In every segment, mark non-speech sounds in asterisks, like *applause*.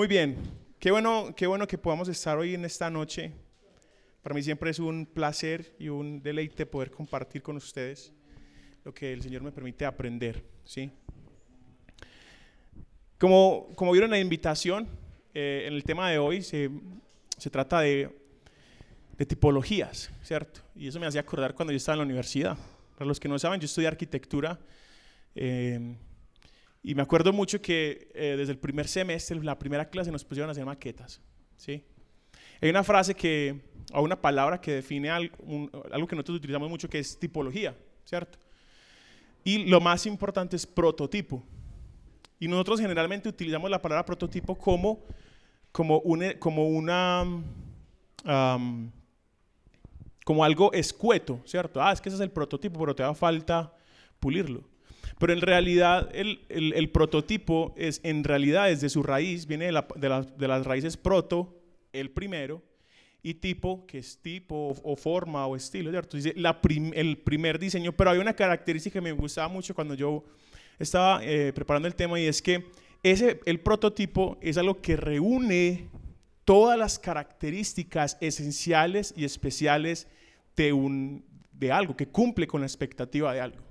Muy bien, qué bueno, qué bueno que podamos estar hoy en esta noche. Para mí siempre es un placer y un deleite poder compartir con ustedes lo que el Señor me permite aprender, ¿sí? Como, como vieron la invitación, eh, en el tema de hoy se, se trata de, de, tipologías, ¿cierto? Y eso me hacía acordar cuando yo estaba en la universidad. Para los que no saben, yo estudié arquitectura. Eh, y me acuerdo mucho que eh, desde el primer semestre, la primera clase, nos pusieron a hacer maquetas. ¿sí? Hay una frase que, o una palabra que define algo, que nosotros utilizamos mucho que es tipología, ¿cierto? Y lo más importante es prototipo. Y nosotros generalmente utilizamos la palabra prototipo como, como una como algo escueto, ¿cierto? Ah, es que ese es el prototipo, pero te da falta pulirlo. Pero en realidad el, el, prototipo es, en realidad desde su raíz, viene de, la, de, de, las raíces proto, el primero, y tipo, que es tipo o, forma o estilo, ¿cierto? Dice la el primer diseño, pero hay una característica que me gustaba mucho cuando yo estaba eh, preparando el tema y es que ese, el prototipo es algo que reúne todas las características esenciales y especiales de, un, de algo, que cumple con la expectativa de algo.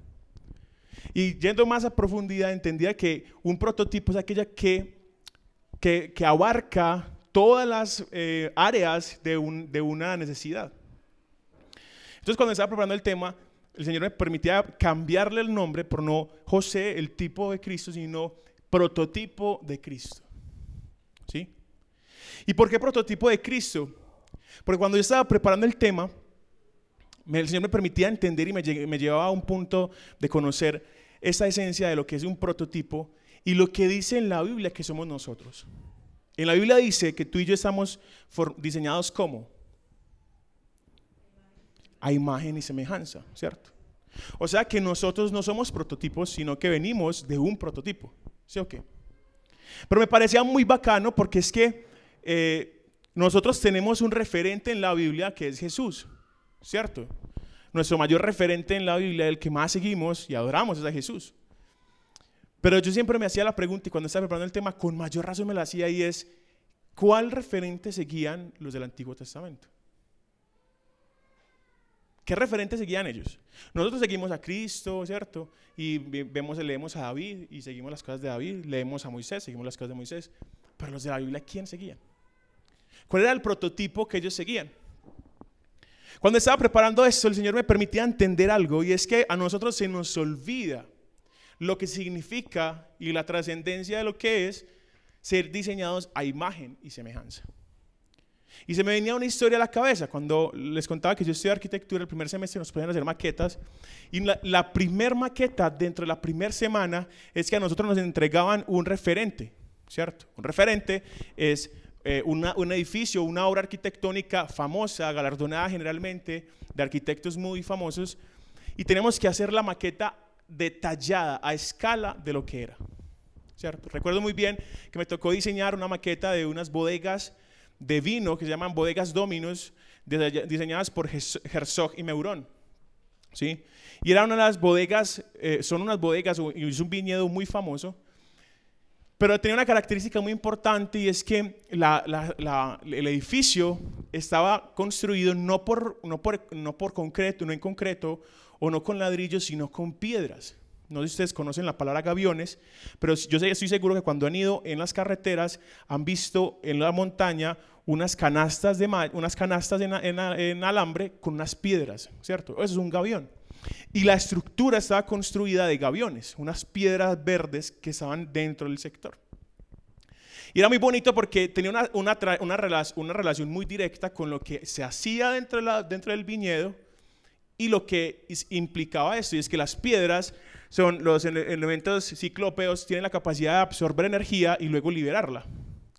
Y yendo más a profundidad, entendía que un prototipo es aquella que, que, abarca todas las eh, áreas de, un, de una necesidad. Entonces, cuando estaba preparando el tema, el Señor me permitía cambiarle el nombre por no José, el tipo de Cristo, sino prototipo de Cristo. ¿Sí? ¿Y por qué prototipo de Cristo? Porque cuando yo estaba preparando el tema, el Señor me permitía entender y me, llevaba a un punto de conocer esa esencia de lo que es un prototipo y lo que dice en la Biblia que somos nosotros. En la Biblia dice que tú y yo estamos diseñados como a imagen y semejanza, ¿cierto? O sea que nosotros no somos prototipos, sino que venimos de un prototipo, ¿sí o qué? Pero me parecía muy bacano porque es que eh, nosotros tenemos un referente en la Biblia que es Jesús. ¿Cierto? Nuestro mayor referente en la Biblia, el que más seguimos y adoramos es a Jesús. Pero yo siempre me hacía la pregunta y cuando estaba preparando el tema, con mayor razón me la hacía y es, ¿cuál referente seguían los del Antiguo Testamento? ¿Qué referente seguían ellos? Nosotros seguimos a Cristo, ¿cierto? Y vemos, leemos a David y seguimos las cosas de David, leemos a Moisés, seguimos las cosas de Moisés. Pero los de la Biblia, ¿quién seguían? ¿Cuál era el prototipo que ellos seguían? Cuando estaba preparando esto, el Señor me permitía entender algo y es que a nosotros se nos olvida lo que significa y la trascendencia de lo que es ser diseñados a imagen y semejanza. Y se me venía una historia a la cabeza cuando les contaba que yo estudié arquitectura el primer semestre nos ponían a hacer maquetas y la, la primer maqueta dentro de la primera semana es que a nosotros nos entregaban un referente, ¿cierto? Un referente es eh, un edificio, una obra arquitectónica famosa, galardonada generalmente, de arquitectos muy famosos, y tenemos que hacer la maqueta detallada, a escala de lo que era. Recuerdo muy bien que me tocó diseñar una maqueta de unas bodegas de vino que se llaman bodegas Dominos, diseñadas por Herzog y Meuron. ¿sí? Y eran unas bodegas, eh, son unas bodegas, y es un viñedo muy famoso, pero tenía una característica muy importante y es que el edificio estaba construido no por, no, por, no por concreto, no en concreto, o no con ladrillos, sino con piedras. No sé si ustedes conocen la palabra gaviones, pero yo estoy seguro que cuando han ido en las carreteras han visto en la montaña unas canastas, de, unas canastas en, en alambre con unas piedras, ¿cierto? Eso es un gavión. Y la estructura estaba construida de gaviones, unas piedras verdes que estaban dentro del sector. Y era muy bonito porque tenía una, una, una, relación muy directa con lo que se hacía dentro, la, dentro del viñedo y lo que implicaba esto, y es que las piedras son los elementos ciclópeos, tienen la capacidad de absorber energía y luego liberarla,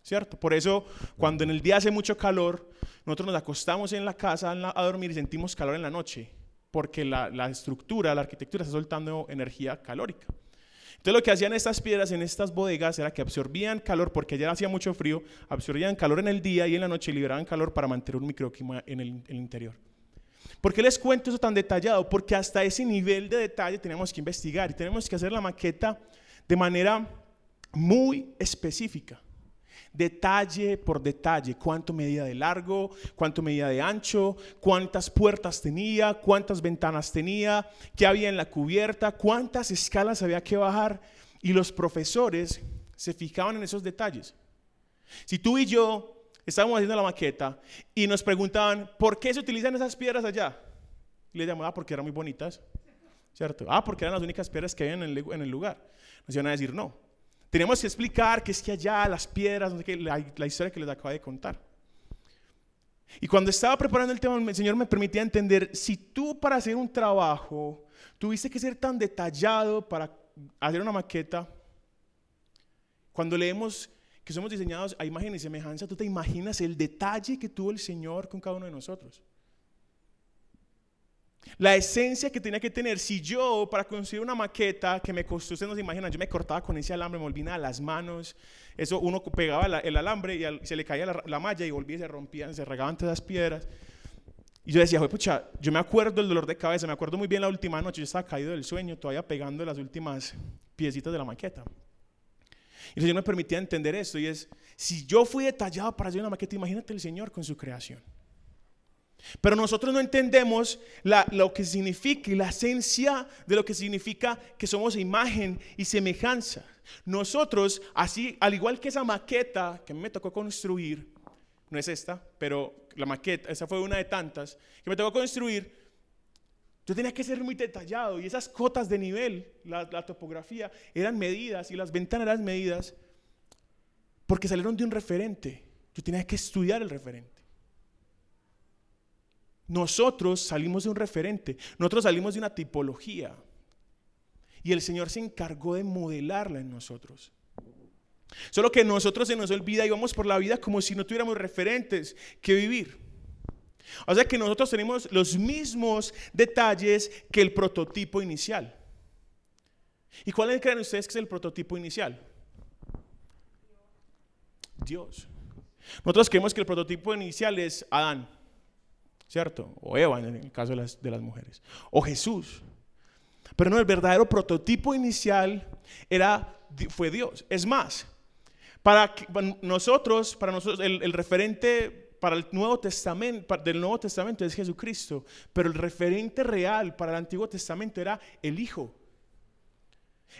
¿cierto? Por eso cuando en el día hace mucho calor, nosotros nos acostamos en la casa a dormir y sentimos calor en la noche porque la, estructura, la arquitectura está soltando energía calórica. Entonces lo que hacían estas piedras en estas bodegas era que absorbían calor, porque allá hacía mucho frío, absorbían calor en el día y en la noche liberaban calor para mantener un microclima en el, interior. ¿Por qué les cuento eso tan detallado? Porque hasta ese nivel de detalle tenemos que investigar y tenemos que hacer la maqueta de manera muy específica. Detalle por detalle, cuánto medía de largo, cuánto medía de ancho, cuántas puertas tenía, cuántas ventanas tenía, qué había en la cubierta, cuántas escalas había que bajar. Y los profesores se fijaban en esos detalles. Si tú y yo estábamos haciendo la maqueta y nos preguntaban, ¿por qué se utilizan esas piedras allá? Y le llamaba, ah, porque eran muy bonitas, ¿cierto? Ah, porque eran las únicas piedras que había en el, lugar. Nos iban a decir, no. Tenemos que explicar que es que allá las piedras, la, la historia que les acabo de contar. Y cuando estaba preparando el tema, el Señor me permitía entender, si tú para hacer un trabajo tuviste que ser tan detallado para hacer una maqueta, cuando leemos que somos diseñados a imagen y semejanza, tú te imaginas el detalle que tuvo el Señor con cada uno de nosotros. La esencia que tenía que tener, si yo para construir una maqueta que me costó, ustedes no se imaginan, yo me cortaba con ese alambre, me volvía a las manos, eso uno pegaba el alambre y se le caía la, malla y volvía y se rompían, se regaban todas las piedras. Y yo decía, pucha, yo me acuerdo del dolor de cabeza, me acuerdo muy bien la última noche, yo estaba caído del sueño, todavía pegando las últimas piecitas de la maqueta. Y el Señor me permitía entender esto y es, si yo fui detallado para hacer una maqueta, imagínate el Señor con su creación. Pero nosotros no entendemos lo que significa y la esencia de lo que significa que somos imagen y semejanza. Nosotros, así, al igual que esa maqueta que me tocó construir, no es esta, pero la maqueta, esa fue una de tantas, que me tocó construir, yo tenía que ser muy detallado y esas cotas de nivel, la, la topografía, eran medidas y las ventanas eran medidas porque salieron de un referente. Yo tenía que estudiar el referente. Nosotros salimos de un referente, nosotros salimos de una tipología. Y el Señor se encargó de modelarla en nosotros. Solo que nosotros se nos olvida y vamos por la vida como si no tuviéramos referentes que vivir. O sea que nosotros tenemos los mismos detalles que el prototipo inicial. ¿Y cuál creen ustedes que es el prototipo inicial? Dios. Nosotros creemos que el prototipo inicial es Adán. ¿Cierto? O Eva en el caso de las, de las mujeres, o Jesús. Pero no, el verdadero prototipo inicial era, fue Dios. Es más, para nosotros, para nosotros, el, referente para el Nuevo Testamento, del Nuevo Testamento es Jesucristo, pero el referente real para el Antiguo Testamento era el Hijo.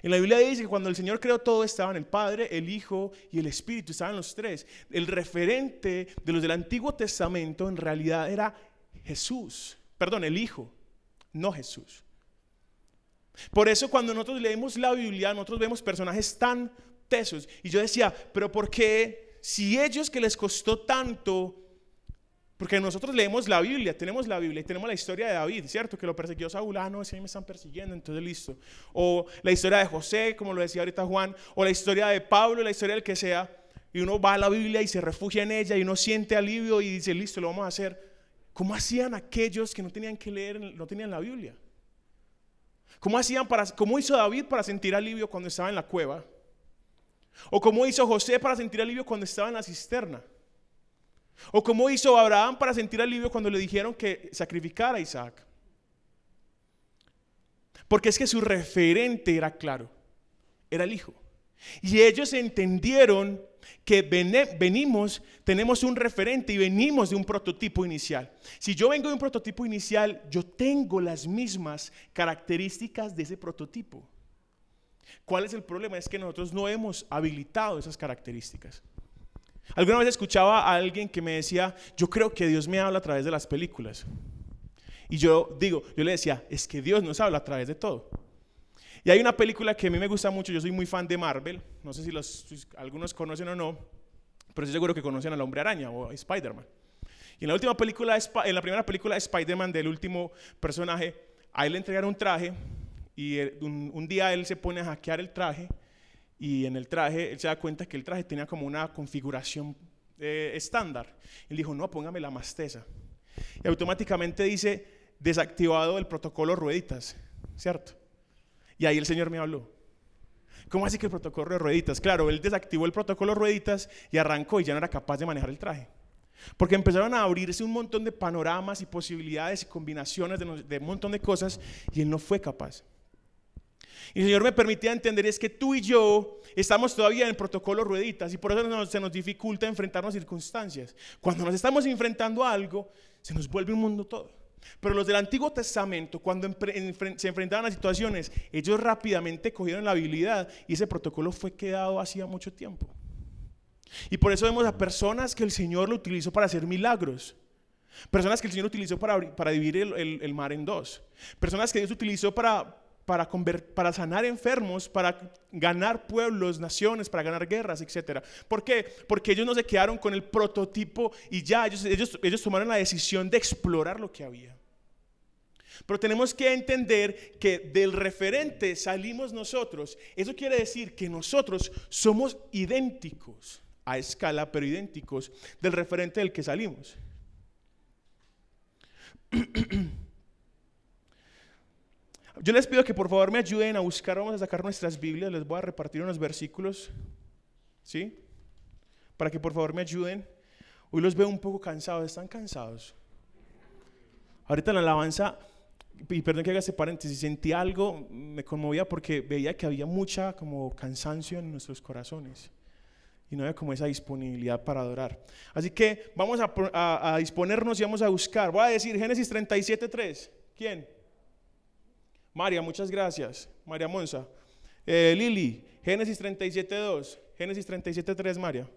En la Biblia dice que cuando el Señor creó todo estaban el Padre, el Hijo y el Espíritu, estaban los tres. El referente de los del Antiguo Testamento en realidad era Jesús, perdón, el Hijo, no Jesús. Por eso cuando nosotros leemos la Biblia, nosotros vemos personajes tan tesos. Y yo decía, pero ¿por qué si ellos que les costó tanto, porque nosotros leemos la Biblia, tenemos la Biblia y tenemos la historia de David, ¿cierto? Que lo persiguió Saúl, ah, no, si me están persiguiendo, entonces listo. O la historia de José, como lo decía ahorita Juan, o la historia de Pablo, la historia del que sea. Y uno va a la Biblia y se refugia en ella y uno siente alivio y dice, listo, lo vamos a hacer. ¿Cómo hacían aquellos que no tenían que leer, no tenían la Biblia? ¿Cómo, hacían ¿Cómo hizo David para sentir alivio cuando estaba en la cueva? ¿O cómo hizo José para sentir alivio cuando estaba en la cisterna? ¿O cómo hizo Abraham para sentir alivio cuando le dijeron que sacrificara a Isaac? Porque es que su referente era claro, era el Hijo. Y ellos entendieron que venimos, tenemos un referente y venimos de un prototipo inicial. Si yo vengo de un prototipo inicial, yo tengo las mismas características de ese prototipo. ¿Cuál es el problema? Es que nosotros no hemos habilitado esas características. Alguna vez escuchaba a alguien que me decía, yo creo que Dios me habla a través de las películas. Y yo digo, yo le decía, es que Dios nos habla a través de todo. Y hay una película que a mí me gusta mucho, yo soy muy fan de Marvel, no sé si, los, algunos conocen o no, pero estoy seguro que conocen al Hombre Araña o Spider-Man. Y en la última película, en la primera película de Spider-Man del último personaje, a él le entregaron un traje y un, día él se pone a hackear el traje y en el traje él se da cuenta que el traje tenía como una configuración eh, estándar. Él dijo, no, póngame la masteza. Y automáticamente dice, desactivado el protocolo rueditas, ¿cierto? Y ahí el Señor me habló. ¿Cómo así que el protocolo de rueditas? Claro, él desactivó el protocolo de rueditas y arrancó y ya no era capaz de manejar el traje. Porque empezaron a abrirse un montón de panoramas y posibilidades y combinaciones de, un montón de cosas y él no fue capaz. Y el Señor me permitía entender es que tú y yo estamos todavía en el protocolo rueditas y por eso se nos dificulta enfrentarnos a circunstancias. Cuando nos estamos enfrentando a algo, se nos vuelve un mundo todo. Pero los del Antiguo Testamento, cuando se enfrentaban a situaciones, ellos rápidamente cogieron la habilidad y ese protocolo fue quedado hacía mucho tiempo. Y por eso vemos a personas que el Señor lo utilizó para hacer milagros. Personas que el Señor utilizó para, para dividir el, mar en dos. Personas que Dios utilizó para, para, sanar enfermos, para ganar pueblos, naciones, para ganar guerras, etc. ¿Por qué? Porque ellos no se quedaron con el prototipo y ya, ellos, ellos, ellos tomaron la decisión de explorar lo que había. Pero tenemos que entender que del referente salimos nosotros. Eso quiere decir que nosotros somos idénticos a escala, pero idénticos del referente del que salimos. *clears throat* Yo les pido que por favor me ayuden a buscar, vamos a sacar nuestras Biblias, les voy a repartir unos versículos, ¿sí? Para que por favor me ayuden. Hoy los veo un poco cansados, ¿están cansados? Ahorita en la alabanza, y perdón que haga ese paréntesis, sentí algo, me conmovía porque veía que había mucha como cansancio en nuestros corazones y no había como esa disponibilidad para adorar. Así que vamos a, disponernos y vamos a buscar. Voy a decir Génesis 37.3. ¿Quién? María, muchas gracias. María Monza. Eh, Lili, Génesis 37.2. Génesis 37.3, María.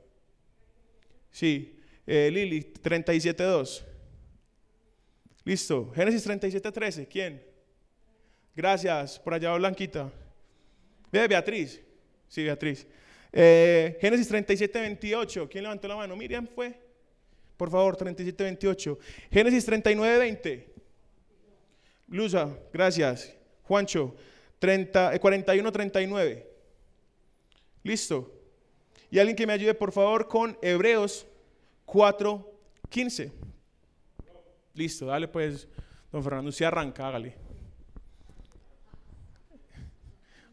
Sí. Eh, Lili, 37.2. Listo. Génesis 37.13. ¿Quién? Gracias. Por allá, Blanquita. Ve, Beatriz. Sí, Beatriz. Eh, Génesis 37, 28. ¿Quién levantó la mano? Miriam fue. Por favor, 37, 28. Génesis 39, 20. Luza, gracias. Juancho, 30, 41, 39. Listo. Y alguien que me ayude, por favor, con Hebreos 4, 15. Listo, dale pues, don Fernando, usted arranca, hágale.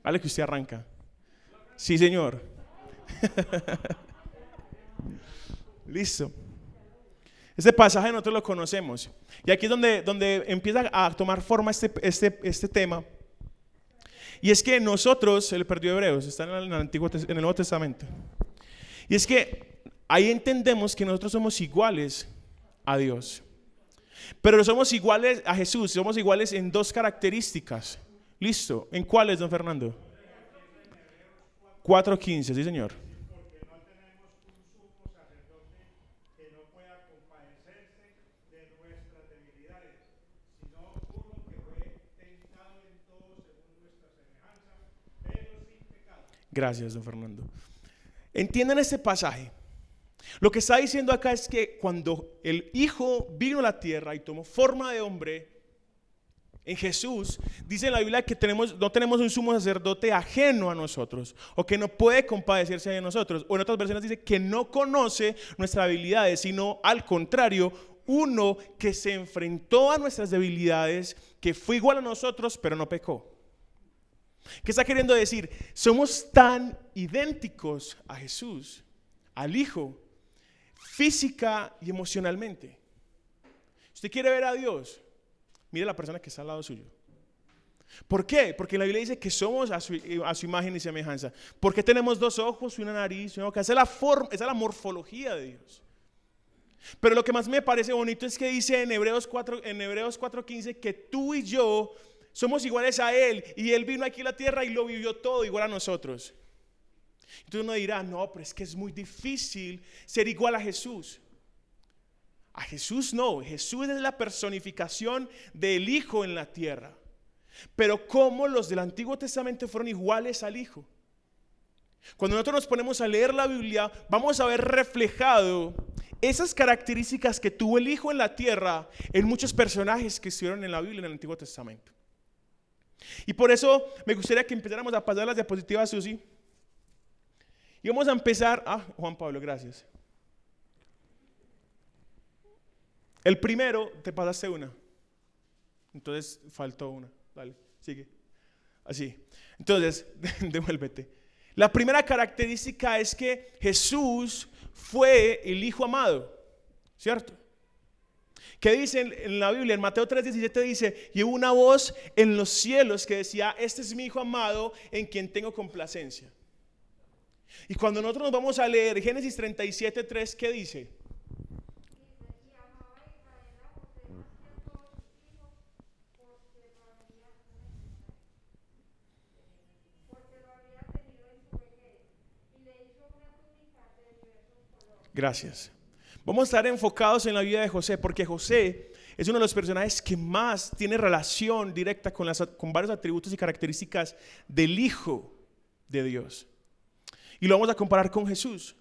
Vale que usted arranca. Sí, señor. *laughs* Listo. Este pasaje nosotros lo conocemos. Y aquí es donde, donde empieza a tomar forma este, este, este tema. Y es que nosotros, el perdió Hebreos, está en el, Antiguo, en el Nuevo Testamento. Y es que ahí entendemos que nosotros somos iguales a Dios. Pero somos iguales a Jesús, somos iguales en dos características. Listo. ¿En cuáles, don Fernando? 4.15, sí señor. Gracias, don Fernando. Entiendan este pasaje. Lo que está diciendo acá es que cuando el Hijo vino a la tierra y tomó forma de hombre, en Jesús, dice en la Biblia que tenemos, no tenemos un sumo sacerdote ajeno a nosotros o que no puede compadecerse de nosotros. O en otras versiones dice que no conoce nuestras debilidades, sino al contrario, uno que se enfrentó a nuestras debilidades, que fue igual a nosotros, pero no pecó. ¿Qué está queriendo decir? Somos tan idénticos a Jesús, al Hijo, física y emocionalmente. ¿Usted quiere ver a Dios? Mire la persona que está al lado suyo. ¿Por qué? Porque la Biblia dice que somos a su, imagen y semejanza. ¿Por qué tenemos dos ojos una nariz una boca? Esa es la, forma, esa es la morfología de Dios. Pero lo que más me parece bonito es que dice en Hebreos 4, en Hebreos 4:15 que tú y yo somos iguales a Él y Él vino aquí a la tierra y lo vivió todo igual a nosotros. Entonces uno dirá, no, pero es que es muy difícil ser igual a Jesús. A Jesús no, Jesús es la personificación del Hijo en la tierra. Pero ¿cómo los del Antiguo Testamento fueron iguales al Hijo? Cuando nosotros nos ponemos a leer la Biblia, vamos a ver reflejado esas características que tuvo el Hijo en la tierra en muchos personajes que estuvieron en la Biblia en el Antiguo Testamento. Y por eso me gustaría que empezáramos a pasar las diapositivas, Susi. Y vamos a empezar. Ah, Juan Pablo, gracias. El primero, te pasaste una. Entonces faltó una. Dale, sigue. Así. Entonces, *laughs* devuélvete. La primera característica es que Jesús fue el Hijo amado. ¿Cierto? ¿Qué dice en la Biblia? En Mateo 3:17 dice, y hubo una voz en los cielos que decía, este es mi Hijo amado en quien tengo complacencia. Y cuando nosotros nos vamos a leer Génesis 37:3, ¿qué dice? Gracias. Vamos a estar enfocados en la vida de José, porque José es uno de los personajes que más tiene relación directa con, las, con varios atributos y características del Hijo de Dios. Y lo vamos a comparar con Jesús.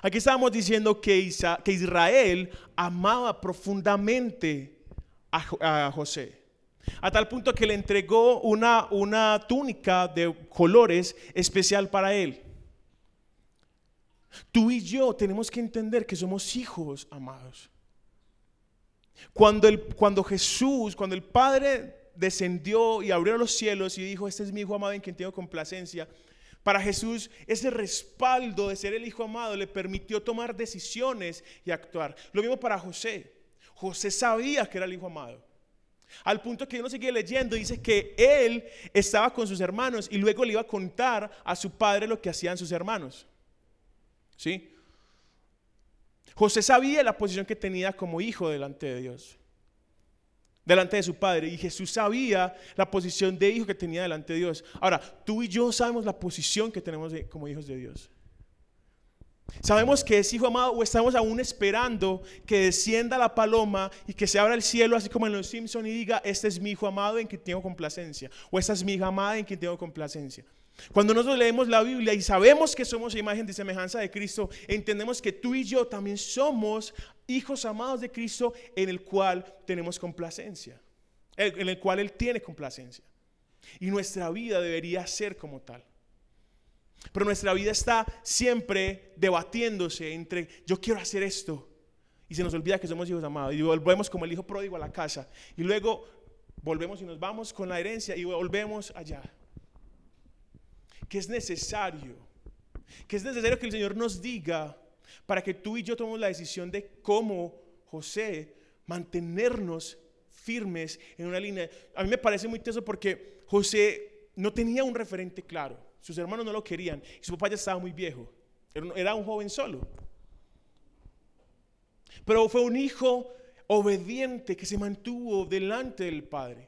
Aquí estábamos diciendo que, Israel amaba profundamente a, José. A tal punto que le entregó una, una túnica de colores especial para él. Tú y yo tenemos que entender que somos hijos amados. Cuando, el, cuando Jesús, cuando el Padre descendió y abrió los cielos y dijo, este es mi hijo amado en quien tengo complacencia, para Jesús ese respaldo de ser el hijo amado le permitió tomar decisiones y actuar. Lo mismo para José. José sabía que era el hijo amado. Al punto que uno sigue leyendo, dice que él estaba con sus hermanos y luego le iba a contar a su padre lo que hacían sus hermanos. ¿Sí? José sabía la posición que tenía como hijo delante de Dios, delante de su padre. Y Jesús sabía la posición de hijo que tenía delante de Dios. Ahora, tú y yo sabemos la posición que tenemos como hijos de Dios. Sabemos que es hijo amado o estamos aún esperando que descienda la paloma y que se abra el cielo, así como en los Simpson y diga, este es mi hijo amado en quien tengo complacencia. O esta es mi hija amada en quien tengo complacencia. Cuando nosotros leemos la Biblia y sabemos que somos imagen de semejanza de Cristo, entendemos que tú y yo también somos hijos amados de Cristo en el cual tenemos complacencia, en el cual Él tiene complacencia. Y nuestra vida debería ser como tal. Pero nuestra vida está siempre debatiéndose entre yo quiero hacer esto y se nos olvida que somos hijos amados y volvemos como el hijo pródigo a la casa y luego volvemos y nos vamos con la herencia y volvemos allá que es necesario, que es necesario que el Señor nos diga para que tú y yo tomemos la decisión de cómo José mantenernos firmes en una línea. A mí me parece muy teso porque José no tenía un referente claro. Sus hermanos no lo querían y su papá ya estaba muy viejo. Era un joven solo. Pero fue un hijo obediente que se mantuvo delante del Padre.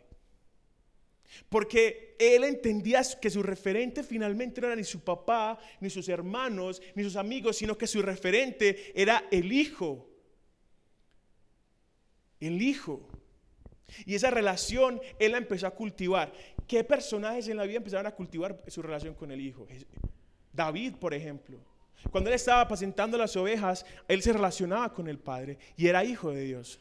Porque él entendía que su referente finalmente no era ni su papá, ni sus hermanos, ni sus amigos, sino que su referente era el hijo. El hijo. Y esa relación él la empezó a cultivar. ¿Qué personajes en la vida empezaron a cultivar su relación con el hijo? David, por ejemplo. Cuando él estaba apacentando las ovejas, él se relacionaba con el Padre y era hijo de Dios.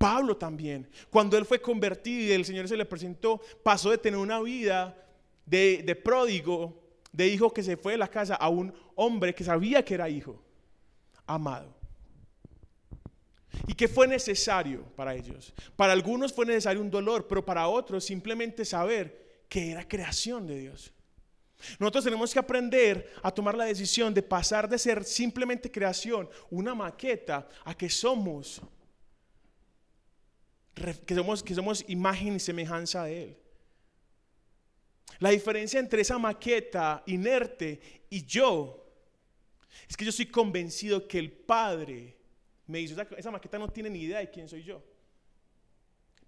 Pablo también, cuando él fue convertido y el Señor se le presentó, pasó de tener una vida de, pródigo, de hijo que se fue de la casa, a un hombre que sabía que era hijo, amado. ¿Y qué fue necesario para ellos? Para algunos fue necesario un dolor, pero para otros simplemente saber que era creación de Dios. Nosotros tenemos que aprender a tomar la decisión de pasar de ser simplemente creación, una maqueta, a que somos que somos, que somos imagen y semejanza de Él. La diferencia entre esa maqueta inerte y yo es que yo estoy convencido que el Padre me hizo. Esa, maqueta no tiene ni idea de quién soy yo.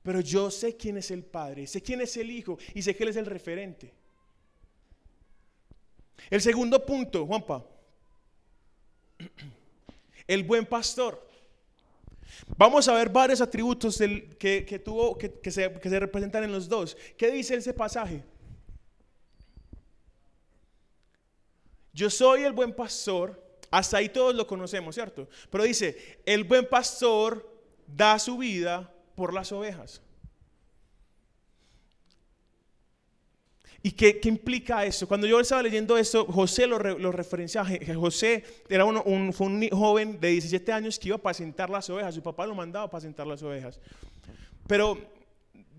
Pero yo sé quién es el Padre, sé quién es el Hijo y sé que Él es el referente. El segundo punto, Juanpa. *clears throat* El buen pastor. Vamos a ver varios atributos que, tuvo, que, se, representan en los dos. ¿Qué dice ese pasaje? Yo soy el buen pastor, hasta ahí todos lo conocemos, ¿cierto? Pero dice, el buen pastor da su vida por las ovejas. ¿Y qué, implica eso? Cuando yo estaba leyendo esto, José lo, referenciaba. José era un, fue un joven de 17 años que iba a apacentar las ovejas. Su papá lo mandaba a apacentar las ovejas. Pero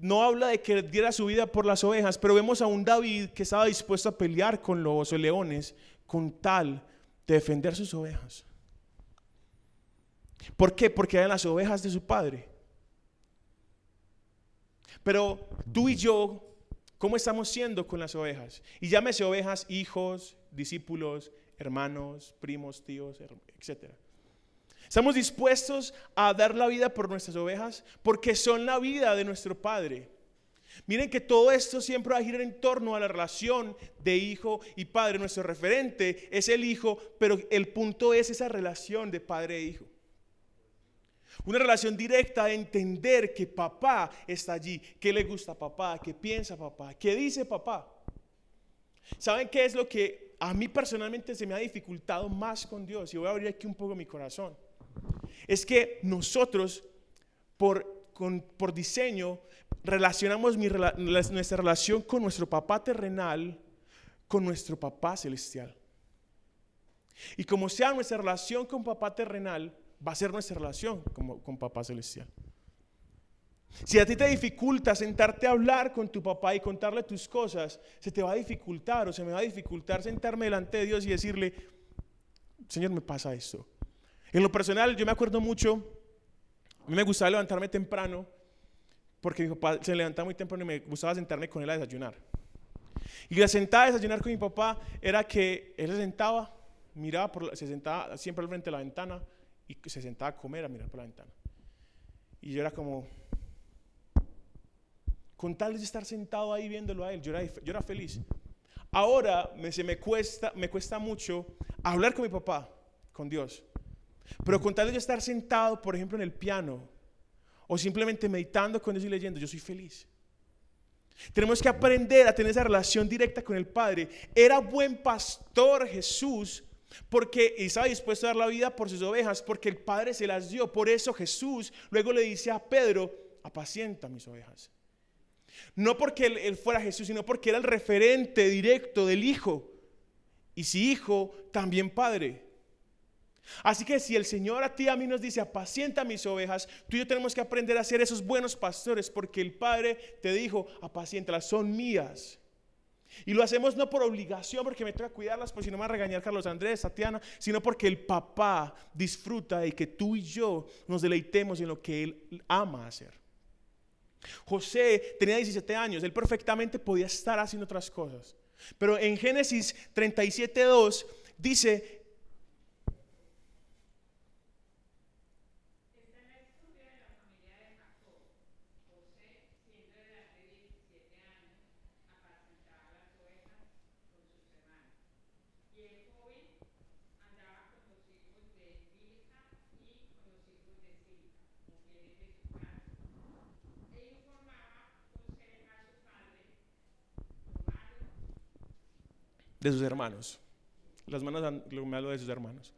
no habla de que diera su vida por las ovejas, pero vemos a un David que estaba dispuesto a pelear con los leones con tal de defender sus ovejas. ¿Por qué? Porque eran las ovejas de su padre. Pero tú y yo, ¿cómo estamos siendo con las ovejas? Y llámese ovejas, hijos, discípulos, hermanos, primos, tíos, etc. Estamos dispuestos a dar la vida por nuestras ovejas porque son la vida de nuestro Padre. Miren que todo esto siempre va a girar en torno a la relación de hijo y padre. Nuestro referente es el hijo, pero el punto es esa relación de padre e hijo. Una relación directa de entender que papá está allí, que le gusta papá, que piensa papá, que dice papá. ¿Saben qué es lo que a mí personalmente se me ha dificultado más con Dios? Y voy a abrir aquí un poco mi corazón. Es que nosotros, por diseño, relacionamos nuestra relación con nuestro papá terrenal con nuestro papá celestial. Y como sea nuestra relación con papá terrenal, va a ser nuestra relación con, con papá celestial. Si a ti te dificulta sentarte a hablar con tu papá y contarle tus cosas, se te va a dificultar o se me va a dificultar sentarme delante de Dios y decirle, Señor, me pasa esto. En lo personal, yo me acuerdo mucho, a mí me gustaba levantarme temprano porque mi papá se levantaba muy temprano y me gustaba sentarme con él a desayunar. Y la sentada a desayunar con mi papá era que él se sentaba, miraba, por se sentaba siempre al frente de la ventana y se sentaba a comer a mirar por la ventana. Y yo era como, con tal de estar sentado ahí viéndolo a él, yo era, yo era feliz. Ahora me, se me, cuesta, me cuesta mucho hablar con mi papá, con Dios. Pero con tal de estar sentado, por ejemplo, en el piano, o simplemente meditando con Dios y leyendo, yo soy feliz. Tenemos que aprender a tener esa relación directa con el Padre. Era buen pastor Jesús porque estaba dispuesto a dar la vida por sus ovejas, porque el Padre se las dio. Por eso Jesús luego le dice a Pedro, apacienta mis ovejas. No porque él, él fuera Jesús, sino porque era el referente directo del Hijo. Y si Hijo, también Padre. Así que si el Señor a ti a mí nos dice, apacienta mis ovejas, tú y yo tenemos que aprender a ser esos buenos pastores porque el Padre te dijo, apaciéntalas, son mías. Y lo hacemos no por obligación, porque me toca cuidarlas, por si no me va a regañar Carlos Andrés, Tatiana, sino porque el papá disfruta de que tú y yo nos deleitemos en lo que él ama hacer. José tenía 17 años, él perfectamente podía estar haciendo otras cosas. Pero en Génesis 37.2 dice de sus hermanos. Las manos me hablo de sus hermanos.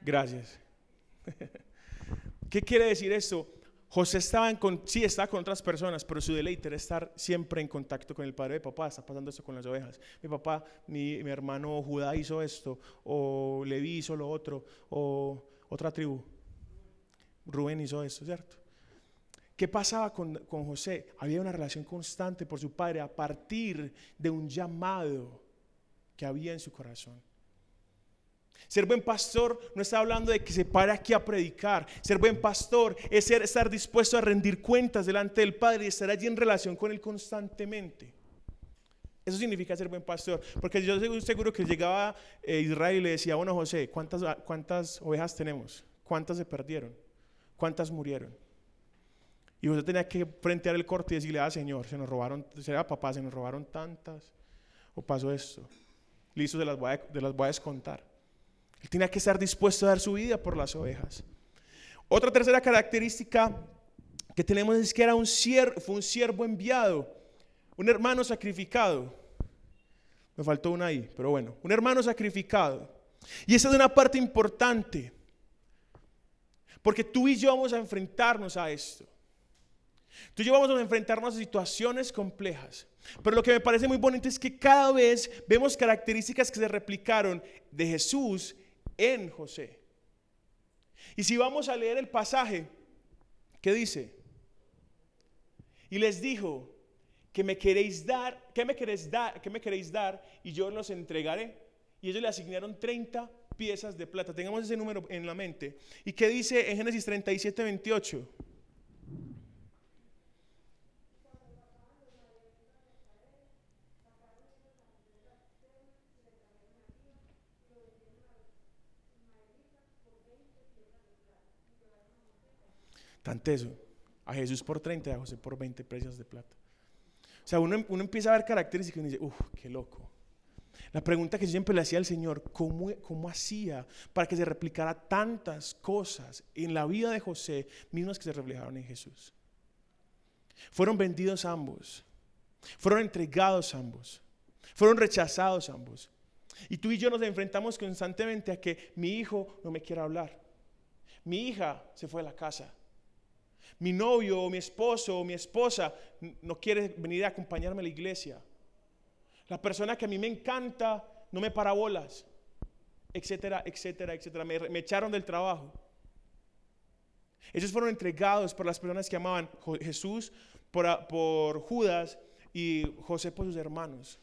Gracias. *laughs* ¿Qué quiere decir esto? José estaba en, sí estaba con otras personas, pero su deleite era estar siempre en contacto con el padre de papá. Está pasando esto con las ovejas. Mi papá, mi, mi hermano Judá hizo esto, o Leví hizo lo otro, o otra tribu. Rubén hizo esto, ¿cierto? ¿Qué pasaba con, con José? Había una relación constante por su padre a partir de un llamado que había en su corazón. Ser buen pastor no está hablando de que se pare aquí a predicar. Ser buen pastor es estar dispuesto a rendir cuentas delante del Padre y estar allí en relación con Él constantemente. Eso significa ser buen pastor. Porque yo seguro que llegaba eh, Israel y le decía, bueno José, ¿cuántas, ¿cuántas ovejas tenemos? ¿Cuántas se perdieron? ¿Cuántas murieron? Y José tenía que frentear el corte y decirle, ah Señor, se nos robaron, será papá, se nos robaron tantas. O pasó esto. Listo, se las voy a, de las voy a descontar. Él tenía que estar dispuesto a dar su vida por las ovejas. Otra tercera característica que tenemos es que era un siervo, fue un siervo enviado, un hermano sacrificado. Me faltó una ahí, pero bueno, un hermano sacrificado. Y esa es una parte importante, porque tú y yo vamos a enfrentarnos a esto. Tú y yo vamos a enfrentarnos a situaciones complejas. Pero lo que me parece muy bonito es que cada vez vemos características que se replicaron de Jesús en José. Y si vamos a leer el pasaje, ¿qué dice? Y les dijo, que me queréis dar, ¿qué me queréis dar? ¿Qué me queréis dar? Y yo los entregaré. Y ellos le asignaron 30 piezas de plata. Tengamos ese número en la mente. ¿Y qué dice en Génesis 37, 28? Eso A Jesús por 30 y a José por 20 precios de plata. O sea, uno, uno empieza a ver características y dice, uff, qué loco. La pregunta que yo siempre le hacía al Señor, ¿cómo, ¿cómo, hacía para que se replicara tantas cosas en la vida de José, mismas que se reflejaron en Jesús? Fueron vendidos ambos, fueron entregados ambos, fueron rechazados ambos. Y tú y yo nos enfrentamos constantemente a que mi hijo no me quiere hablar, mi hija se fue a la casa, mi novio o mi esposo o mi esposa no quiere venir a acompañarme a la iglesia. La persona que a mí me encanta no me para bolas, etcétera, etcétera, etcétera. Me, echaron del trabajo. Ellos fueron entregados por las personas que amaban Jesús, por, por Judas y José por sus hermanos.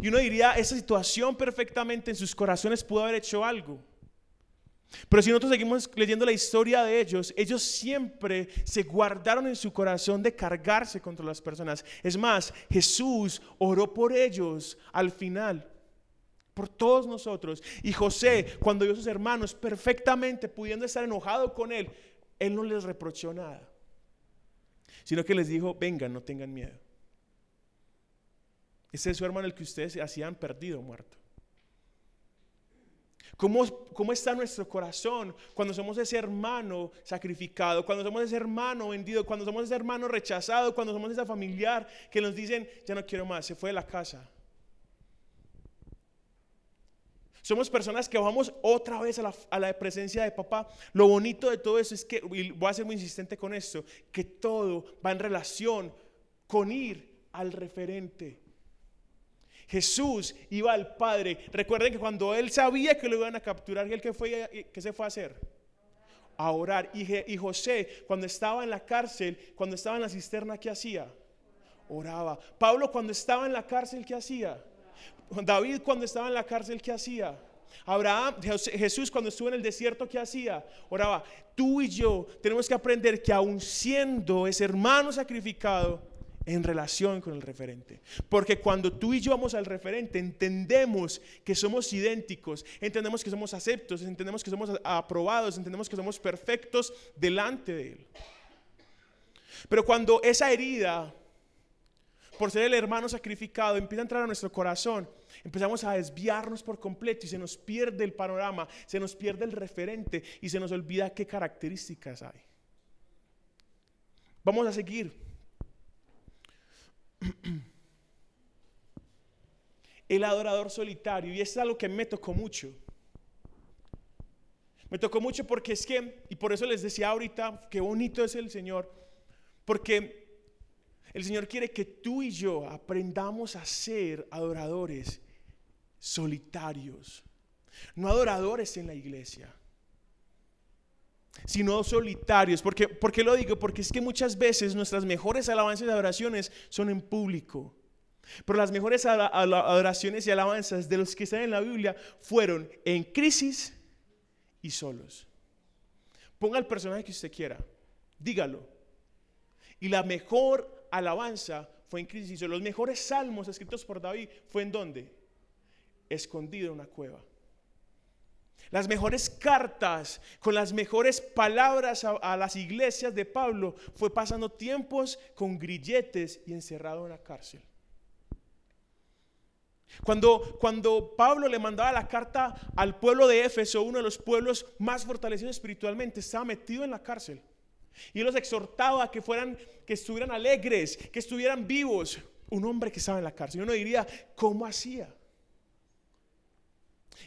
Y uno diría, esa situación perfectamente en sus corazones pudo haber hecho algo. Pero si nosotros seguimos leyendo la historia de ellos, ellos siempre se guardaron en su corazón de cargarse contra las personas. Es más, Jesús oró por ellos al final, por todos nosotros. Y José, cuando vio a sus hermanos perfectamente pudiendo estar enojado con él, él no les reprochó nada, sino que les dijo, vengan, no tengan miedo. Ese es su hermano el que ustedes hacían perdido, muerto. ¿Cómo, ¿Cómo, está nuestro corazón cuando somos ese hermano sacrificado, cuando somos ese hermano vendido, cuando somos ese hermano rechazado, cuando somos ese familiar que nos dicen, ya no quiero más, se fue de la casa? Somos personas que vamos otra vez a la, a la, presencia de papá. Lo bonito de todo eso es que, y voy a ser muy insistente con esto, que todo va en relación con ir al referente. Jesús iba al Padre. Recuerden que cuando él sabía que lo iban a capturar, ¿qué, fue, qué se fue a hacer? A orar. Y, y José, cuando estaba en la cárcel, cuando estaba en la cisterna, ¿qué hacía? Oraba. Pablo, cuando estaba en la cárcel, ¿qué hacía? David, cuando estaba en la cárcel, ¿qué hacía? Abraham, Jesús cuando estuvo en el desierto, ¿qué hacía? Oraba. Tú y yo tenemos que aprender que aun siendo ese hermano sacrificado, en relación con el referente. Porque cuando tú y yo vamos al referente, entendemos que somos idénticos, entendemos que somos aceptos, entendemos que somos aprobados, entendemos que somos perfectos delante de Él. Pero cuando esa herida, por ser el hermano sacrificado, empieza a entrar a nuestro corazón, empezamos a desviarnos por completo y se nos pierde el panorama, se nos pierde el referente y se nos olvida qué características hay. Vamos a seguir el adorador solitario. Y es algo que me tocó mucho. Me tocó mucho porque es que, y por eso les decía ahorita, qué bonito es el Señor, porque el Señor quiere que tú y yo aprendamos a ser adoradores solitarios, no adoradores en la iglesia sino solitarios. ¿Por qué, lo digo? Porque es que muchas veces nuestras mejores alabanzas y adoraciones son en público. Pero las mejores adoraciones y alabanzas de los que están en la Biblia fueron en crisis y solos. Ponga el personaje que usted quiera, dígalo. Y la mejor alabanza fue en crisis y solos. Los mejores salmos escritos por David fue en donde? Escondido en una cueva. Las mejores cartas con las mejores palabras a, las iglesias de Pablo fue pasando tiempos con grilletes y encerrado en la cárcel. Cuando, cuando Pablo le mandaba la carta al pueblo de Éfeso, uno de los pueblos más fortalecidos espiritualmente, estaba metido en la cárcel. Y los exhortaba a que fueran, que estuvieran alegres, que estuvieran vivos. Un hombre que estaba en la cárcel. Uno diría, ¿cómo hacía?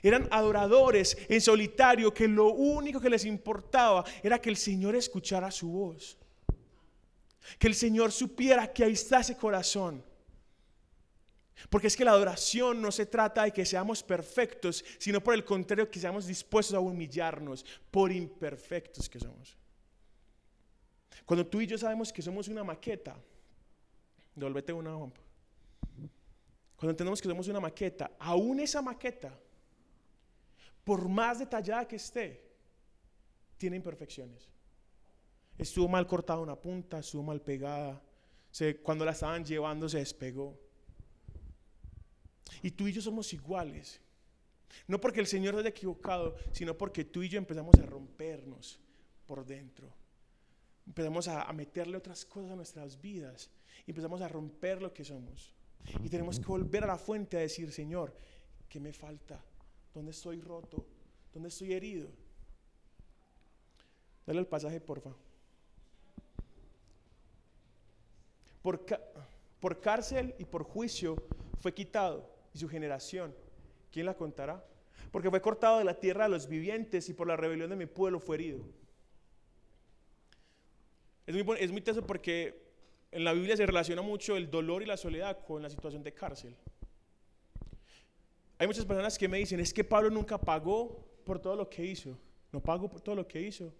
Eran adoradores en solitario que lo único que les importaba era que el Señor escuchara su voz. Que el Señor supiera que ahí está ese corazón. Porque es que la adoración no se trata de que seamos perfectos, sino por el contrario, que seamos dispuestos a humillarnos por imperfectos que somos. Cuando tú y yo sabemos que somos una maqueta, devuélvete una Cuando entendemos que somos una maqueta, aún esa maqueta por más detallada que esté, tiene imperfecciones. Estuvo mal cortada una punta, estuvo mal pegada. cuando la estaban llevando se despegó. Y tú y yo somos iguales. No porque el Señor se haya equivocado, sino porque tú y yo empezamos a rompernos por dentro. Empezamos a, meterle otras cosas a nuestras vidas. Empezamos a romper lo que somos. Y tenemos que volver a la fuente a decir, Señor, ¿qué me falta? ¿Dónde estoy roto? ¿Dónde estoy herido? Dale el pasaje, porfa. Por, por cárcel y por juicio fue quitado y su generación ¿quién la contará? Porque fue cortado de la tierra de los vivientes y por la rebelión de mi pueblo fue herido. Es muy, es muy teso porque en la Biblia se relaciona mucho el dolor y la soledad con la situación de cárcel. Hay muchas personas que me dicen, es que Pablo nunca pagó por todo lo que hizo. No pagó por todo lo que hizo.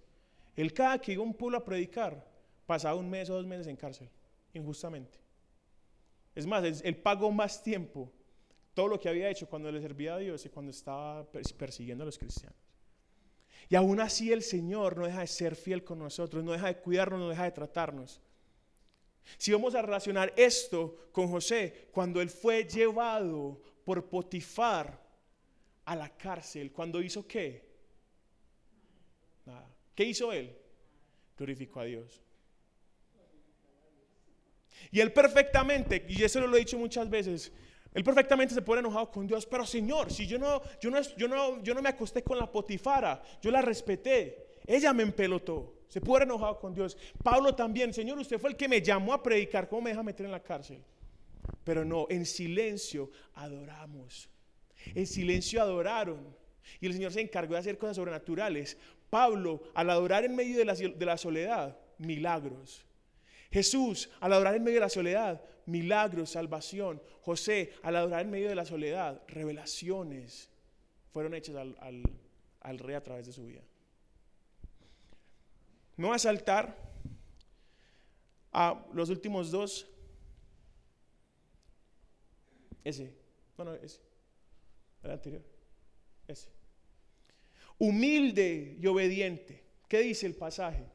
Él cada que iba a un pueblo a predicar, pasaba un mes o dos meses en cárcel, injustamente. Es más, él pagó más tiempo todo lo que había hecho cuando le servía a Dios y cuando estaba persiguiendo a los cristianos. Y aún así el Señor no deja de ser fiel con nosotros, no deja de cuidarnos, no deja de tratarnos. Si vamos a relacionar esto con José, cuando él fue llevado por Potifar a la cárcel, cuando hizo qué? Nada. ¿Qué hizo él? Glorificó a Dios. Y él perfectamente, y eso lo he dicho muchas veces, él perfectamente se pone enojado con Dios, pero Señor, si yo no, yo no, yo no, yo no me acosté con la potifara, yo la respeté, ella me empelotó. Se puede enojado con Dios. Pablo también, Señor, usted fue el que me llamó a predicar, ¿cómo me deja meter en la cárcel? Pero no, en silencio adoramos. En silencio adoraron. Y el Señor se encargó de hacer cosas sobrenaturales. Pablo, al adorar en medio de la, soledad, milagros. Jesús, al adorar en medio de la soledad, milagros, salvación. José, al adorar en medio de la soledad, revelaciones fueron hechas al, rey a través de su vida. No va a saltar a los últimos dos. Ese. No, no, ese. El anterior. Ese. Humilde y obediente. ¿Qué dice el pasaje?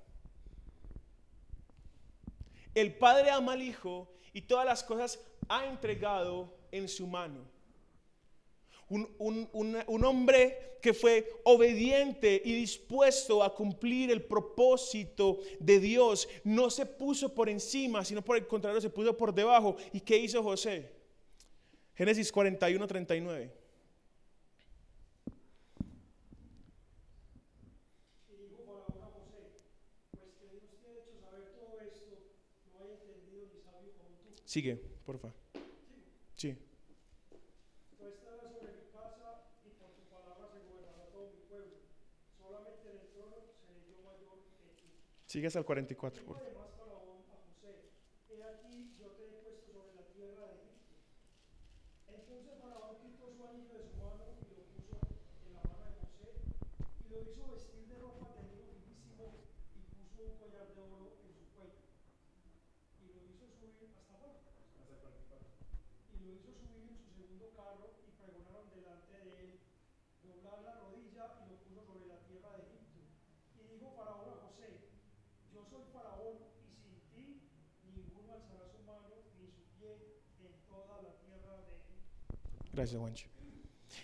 El Padre ama al Hijo y todas las cosas ha entregado en su mano. Un, hombre que fue obediente y dispuesto a cumplir el propósito de Dios, no se puso por encima, sino por el contrario, se puso por debajo. ¿Y qué hizo José? Génesis 41, 39. Sigue, porfa. Sí. Tú estarás sobre mi casa y por tu palabra se gobernará todo mi pueblo. Solamente en el trono seré yo mayor que tú. Sigue hasta el 44, por favor. Además, Faraón a José, he aquí yo te he puesto sobre la tierra de Egipto. Entonces Faraón quitó su anillo de su mano y lo puso en la mano de José y lo hizo vestir de ropa de lino finísimo y puso un collar de oro en su cuello y lo hizo subir hasta abajo y lo hizo subir en su segundo carro y pregonaron delante de él, doblar la rodilla y lo puso sobre la tierra de Egipto. Y dijo Faraón a José, yo y. Gracias, Juancho.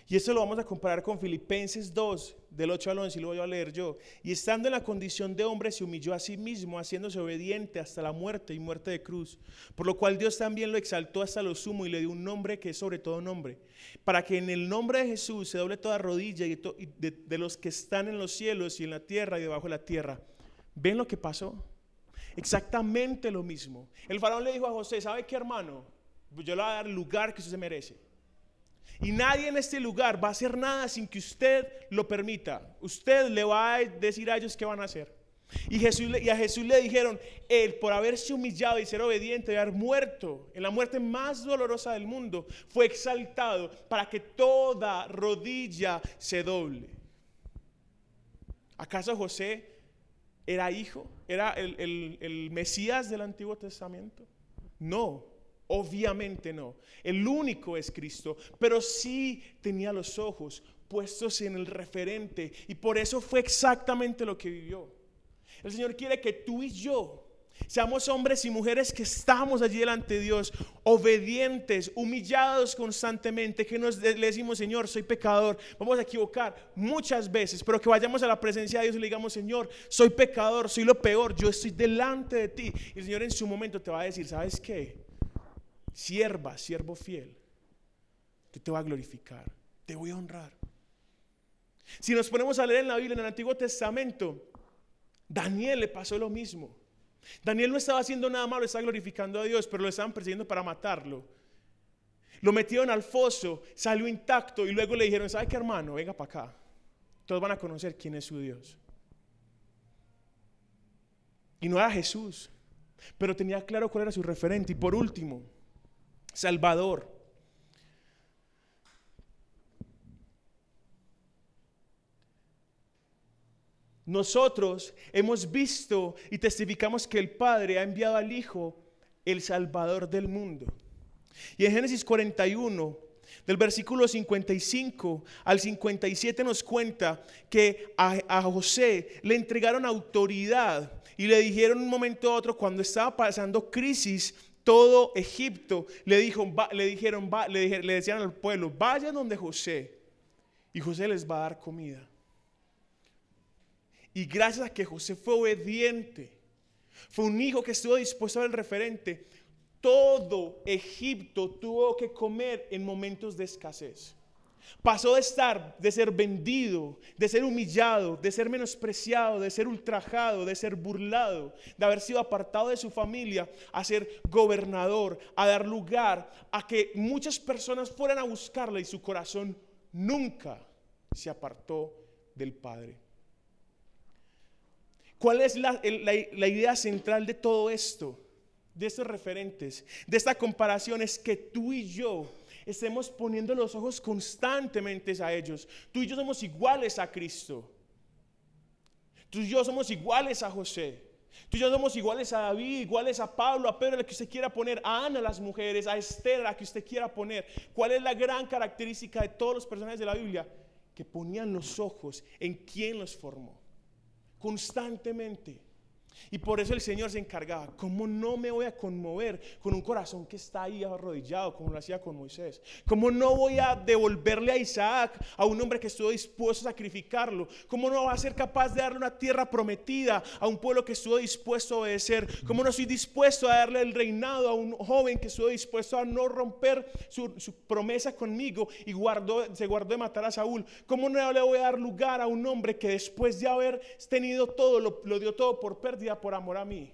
Y esto lo vamos a comparar con Filipenses 2, del 8 al 11, y lo voy a leer yo. Y estando en la condición de hombre, se humilló a sí mismo, haciéndose obediente hasta la muerte y muerte de cruz. Por lo cual Dios también lo exaltó hasta lo sumo y le dio un nombre que es sobre todo nombre. Para que en el nombre de Jesús se doble toda rodilla y de los que están en los cielos y en la tierra y debajo de la tierra. ¿Ven lo que pasó? Exactamente lo mismo. El faraón le dijo a José, ¿sabe qué hermano? Yo le voy a dar el lugar que usted se merece. Y nadie en este lugar va a hacer nada sin que usted lo permita. Usted le va a decir a ellos qué van a hacer. Y, Jesús, y a Jesús le dijeron, él por haberse humillado y ser obediente y haber muerto en la muerte más dolorosa del mundo, fue exaltado para que toda rodilla se doble. ¿Acaso José era hijo? ¿Era el, Mesías del Antiguo Testamento? No, Obviamente no. El único es Cristo, pero sí tenía los ojos puestos en el referente. Y por eso fue exactamente lo que vivió. El Señor quiere que tú y yo seamos hombres y mujeres que estamos allí delante de Dios, obedientes, humillados constantemente, que nos le decimos, Señor, soy pecador, vamos a equivocar muchas veces, pero que vayamos a la presencia de Dios y le digamos, Señor, soy pecador, soy lo peor, yo estoy delante de ti. Y el Señor en su momento te va a decir, ¿sabes qué? Sierva, siervo fiel, yo te voy a glorificar, te voy a honrar. Si nos ponemos a leer en la Biblia, en el Antiguo Testamento, Daniel le pasó lo mismo. Daniel no estaba haciendo nada malo, estaba glorificando a Dios, pero lo estaban persiguiendo para matarlo. Lo metieron al foso, salió intacto y luego le dijeron, ¿sabe qué hermano? Venga para acá. Todos van a conocer quién es su Dios. Y no era Jesús, pero tenía claro cuál era su referente. Y por último, Salvador. Nosotros hemos visto y testificamos que el Padre ha enviado al Hijo, el Salvador del mundo. Y en Génesis 41, del versículo 55 al 57 nos cuenta que a, José le entregaron autoridad y le dijeron un momento a otro cuando estaba pasando crisis todo Egipto, le, dijo, le dijeron, le, le decían al pueblo, vayan donde José y José les va a dar comida. Y gracias a que José fue obediente, fue un hijo que estuvo dispuesto a ver el referente, todo Egipto tuvo que comer en momentos de escasez. Pasó de estar, de ser vendido, de ser humillado, de ser menospreciado, de ser ultrajado, de ser burlado, de haber sido apartado de su familia, a ser gobernador, a dar lugar a que muchas personas fueran a buscarle y su corazón nunca se apartó del Padre. ¿Cuál es la, idea central de todo esto? De estos referentes, de esta comparación, es que tú y yo estemos poniendo los ojos constantemente a ellos. Tú y yo somos iguales a Cristo. Tú y yo somos iguales a José. Tú y yo somos iguales a David, iguales a Pablo, a Pedro, a la que usted quiera poner, a Ana, las mujeres, a Esther, a la que usted quiera poner. ¿Cuál es la gran característica de todos los personajes de la Biblia? Que ponían los ojos en quien los formó constantemente. Y por eso el Señor se encargaba, ¿cómo no me voy a conmover con un corazón que está ahí arrodillado como lo hacía con Moisés? ¿Cómo no voy a devolverle a Isaac, a un hombre que estuvo dispuesto a sacrificarlo? ¿Cómo no va a ser capaz de darle una tierra prometida a un pueblo que estuvo dispuesto a obedecer? ¿Cómo no soy dispuesto a darle el reinado a un joven que estuvo dispuesto a no romper su, promesa conmigo y guardó, se guardó de matar a Saúl? ¿Cómo no le voy a dar lugar a un hombre que después de haber tenido todo, lo, lo dio todo por pérdida? Por amor a mí.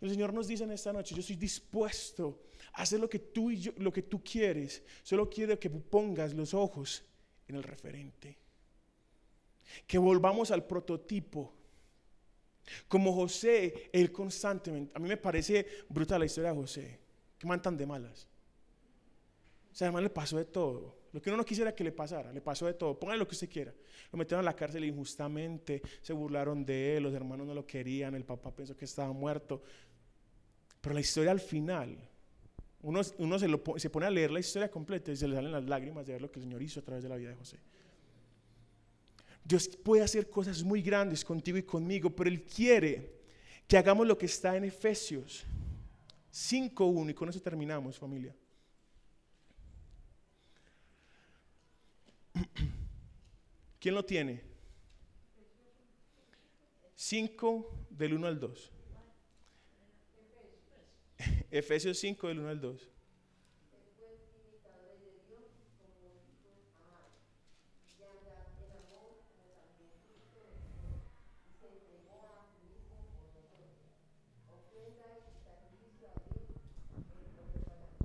El Señor nos dice en esta noche, yo estoy dispuesto a hacer lo que tú y yo, lo que tú quieres. Solo quiero que pongas los ojos en el referente. Que volvamos al prototipo. Como José, él constantemente, a mí me parece brutal la historia de José. Que man tan de malas. Además le pasó de todo. Lo que uno no quisiera que le pasara, le pasó de todo. Póngale lo que usted quiera. Lo metieron a la cárcel injustamente, se burlaron de él, los hermanos no lo querían, el papá pensó que estaba muerto. Pero la historia al final, uno, uno se, se pone a leer la historia completa y se le salen las lágrimas de ver lo que el Señor hizo a través de la vida de José. Dios puede hacer cosas muy grandes contigo y conmigo, pero Él quiere que hagamos lo que está en Efesios 5.1 y con eso terminamos familia. ¿Quién lo tiene? 5 del 1 al 2. *laughs* Efesios 5 del 1 al 2.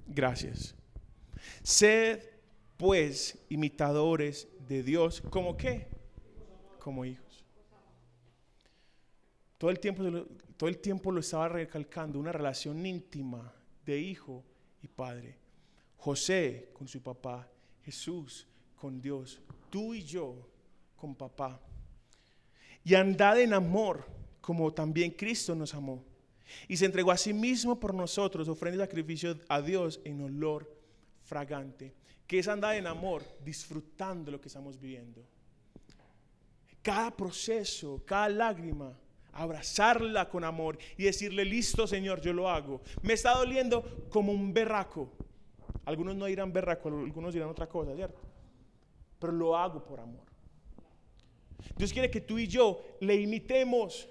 Gracias. Sed pues imitadores de Dios, ¿como qué? Como hijos. Todo el tiempo, todo el tiempo lo estaba recalcando, una relación íntima de hijo y padre. José con su papá, Jesús con Dios, tú y yo con papá. Y andad en amor, como también Cristo nos amó. Y se entregó a sí mismo por nosotros, ofrenda y sacrificio a Dios en olor fragante, que es andar en amor, disfrutando lo que estamos viviendo. Cada proceso, cada lágrima, abrazarla con amor y decirle, listo Señor, yo lo hago. Me está doliendo como un berraco. Algunos no dirán berraco, algunos dirán otra cosa, ¿cierto? Pero lo hago por amor. Dios quiere que tú y yo le imitemos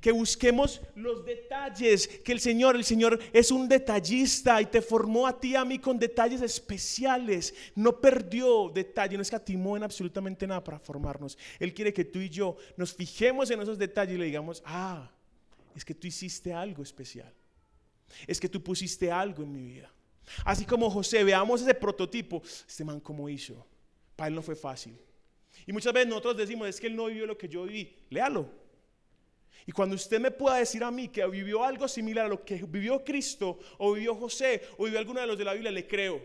que busquemos los detalles, que el Señor, el Señor es un detallista y te formó a ti y a mí con detalles especiales. No perdió detalle, no escatimó en absolutamente nada para formarnos. Él quiere que tú y yo nos fijemos en esos detalles y le digamos, ah, es que tú hiciste algo especial. Es que tú pusiste algo en mi vida. Así como José, veamos ese prototipo. Este man, ¿cómo hizo? Para él no fue fácil. Y muchas veces nosotros decimos, es que él no vivió lo que yo viví. Léalo. Y cuando usted me pueda decir a mí que vivió algo similar a lo que vivió Cristo, o vivió José, o vivió alguno de los de la Biblia, le creo.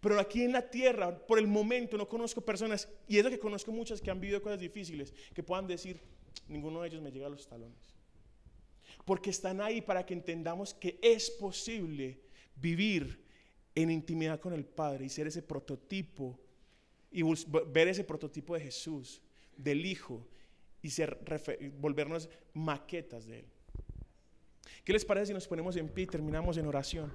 Pero aquí en la tierra, por el momento, no conozco personas, y es lo que conozco muchas que han vivido cosas difíciles, que puedan decir, ninguno de ellos me llega a los talones. Porque están ahí para que entendamos que es posible vivir en intimidad con el Padre y ser ese prototipo y ver ese prototipo de Jesús, del Hijo, y volvernos maquetas de Él. ¿Qué les parece si nos ponemos en pie y terminamos en oración?